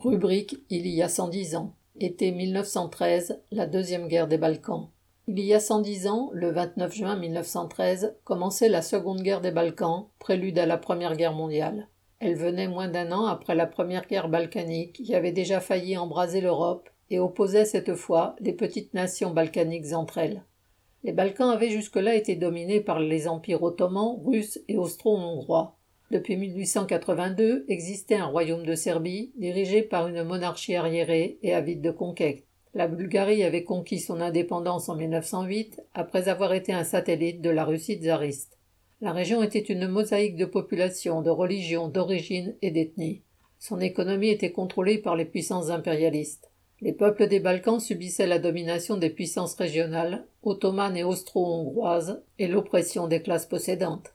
Rubrique Il y a 110 ans. Été 1913, la deuxième guerre des Balkans. Il y a 110 ans, le 29 juin 1913, commençait la seconde guerre des Balkans, prélude à la première guerre mondiale. Elle venait moins d'un an après la première guerre balkanique qui avait déjà failli embraser l'Europe et opposait cette fois les petites nations balkaniques entre elles. Les Balkans avaient jusque-là été dominés par les empires ottomans, russes et austro-hongrois. Depuis 1882 existait un royaume de Serbie, dirigé par une monarchie arriérée et avide de conquête. La Bulgarie avait conquis son indépendance en 1908 après avoir été un satellite de la Russie tsariste. La région était une mosaïque de population, de religions, d'origines et d'ethnies. Son économie était contrôlée par les puissances impérialistes. Les peuples des Balkans subissaient la domination des puissances régionales, ottomanes et austro-hongroises, et l'oppression des classes possédantes.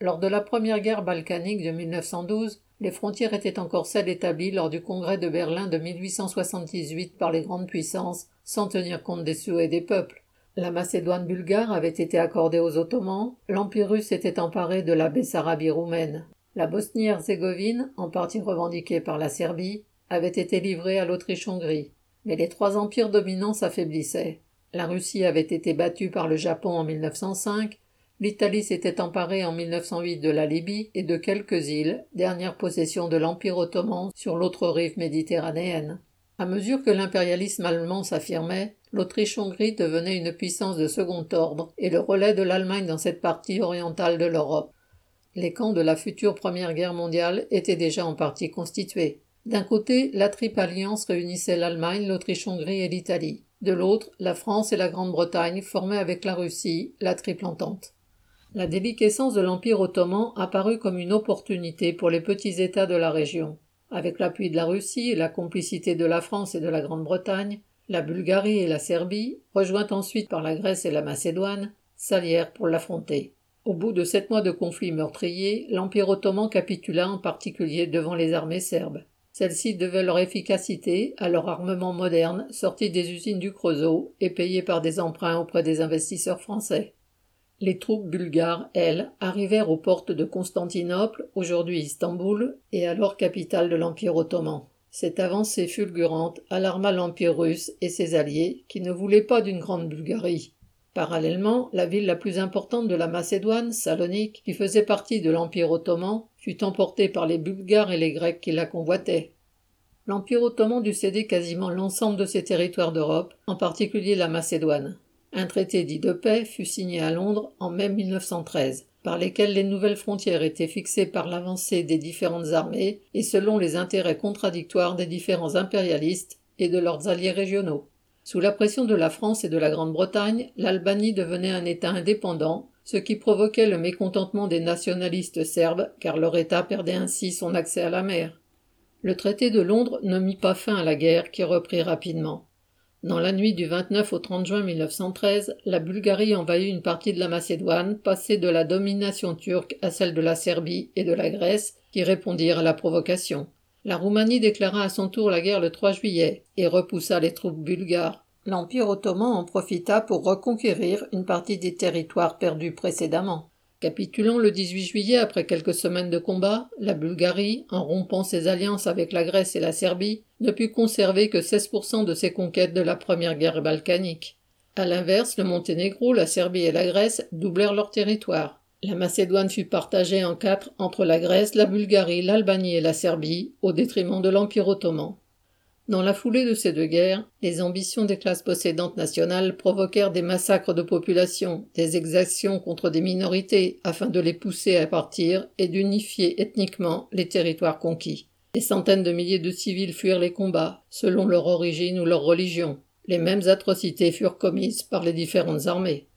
Lors de la première guerre balkanique de 1912, les frontières étaient encore celles établies lors du congrès de Berlin de 1878 par les grandes puissances, sans tenir compte des souhaits des peuples. La Macédoine bulgare avait été accordée aux Ottomans, l'Empire russe était emparé de la Bessarabie roumaine. La Bosnie-Herzégovine, en partie revendiquée par la Serbie, avait été livrée à l'Autriche-Hongrie. Mais les trois empires dominants s'affaiblissaient. La Russie avait été battue par le Japon en 1905, L'Italie s'était emparée en 1908 de la Libye et de quelques îles, dernière possession de l'Empire ottoman sur l'autre rive méditerranéenne. À mesure que l'impérialisme allemand s'affirmait, l'Autriche-Hongrie devenait une puissance de second ordre et le relais de l'Allemagne dans cette partie orientale de l'Europe. Les camps de la future Première Guerre mondiale étaient déjà en partie constitués. D'un côté, la triple alliance réunissait l'Allemagne, l'Autriche-Hongrie et l'Italie. De l'autre, la France et la Grande-Bretagne formaient avec la Russie la triple entente. La déliquescence de l'Empire ottoman apparut comme une opportunité pour les petits États de la région. Avec l'appui de la Russie et la complicité de la France et de la Grande-Bretagne, la Bulgarie et la Serbie, rejointes ensuite par la Grèce et la Macédoine, s'allièrent pour l'affronter. Au bout de sept mois de conflits meurtriers, l'Empire ottoman capitula en particulier devant les armées serbes. Celles-ci devaient leur efficacité à leur armement moderne sorti des usines du Creusot et payé par des emprunts auprès des investisseurs français. Les troupes bulgares, elles, arrivèrent aux portes de Constantinople, aujourd'hui Istanbul, et alors capitale de l'Empire ottoman. Cette avancée fulgurante alarma l'Empire russe et ses alliés, qui ne voulaient pas d'une grande Bulgarie. Parallèlement, la ville la plus importante de la Macédoine, Salonique, qui faisait partie de l'Empire ottoman, fut emportée par les Bulgares et les Grecs qui la convoitaient. L'Empire ottoman dut céder quasiment l'ensemble de ses territoires d'Europe, en particulier la Macédoine. Un traité dit de paix fut signé à Londres en mai 1913, par lesquels les nouvelles frontières étaient fixées par l'avancée des différentes armées et selon les intérêts contradictoires des différents impérialistes et de leurs alliés régionaux. Sous la pression de la France et de la Grande-Bretagne, l'Albanie devenait un État indépendant, ce qui provoquait le mécontentement des nationalistes serbes, car leur État perdait ainsi son accès à la mer. Le traité de Londres ne mit pas fin à la guerre, qui reprit rapidement. Dans la nuit du 29 au 30 juin 1913, la Bulgarie envahit une partie de la Macédoine, passée de la domination turque à celle de la Serbie et de la Grèce, qui répondirent à la provocation. La Roumanie déclara à son tour la guerre le 3 juillet et repoussa les troupes bulgares. L'Empire ottoman en profita pour reconquérir une partie des territoires perdus précédemment. Capitulant le 18 juillet après quelques semaines de combat, la Bulgarie, en rompant ses alliances avec la Grèce et la Serbie, ne put conserver que 16% de ses conquêtes de la première guerre balkanique. À l'inverse, le Monténégro, la Serbie et la Grèce doublèrent leur territoire. La Macédoine fut partagée en quatre entre la Grèce, la Bulgarie, l'Albanie et la Serbie, au détriment de l'Empire ottoman. Dans la foulée de ces deux guerres, les ambitions des classes possédantes nationales provoquèrent des massacres de population, des exactions contre des minorités afin de les pousser à partir et d'unifier ethniquement les territoires conquis. Des centaines de milliers de civils fuirent les combats, selon leur origine ou leur religion. Les mêmes atrocités furent commises par les différentes armées.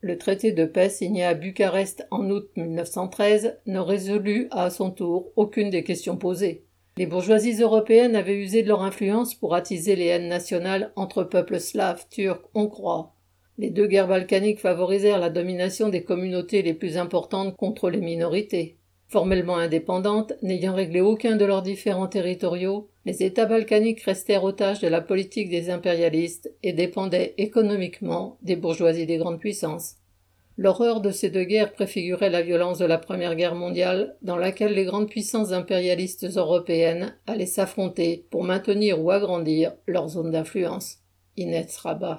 Le traité de paix signé à Bucarest en août 1913 ne résolut à son tour aucune des questions posées. Les bourgeoisies européennes avaient usé de leur influence pour attiser les haines nationales entre peuples slaves, turcs, hongrois. Les deux guerres balkaniques favorisèrent la domination des communautés les plus importantes contre les minorités. Formellement indépendantes, n'ayant réglé aucun de leurs différends territoriaux, les États balkaniques restèrent otages de la politique des impérialistes et dépendaient économiquement des bourgeoisies des grandes puissances. L'horreur de ces deux guerres préfigurait la violence de la Première Guerre mondiale, dans laquelle les grandes puissances impérialistes européennes allaient s'affronter pour maintenir ou agrandir leur zone d'influence. Inès Rabat.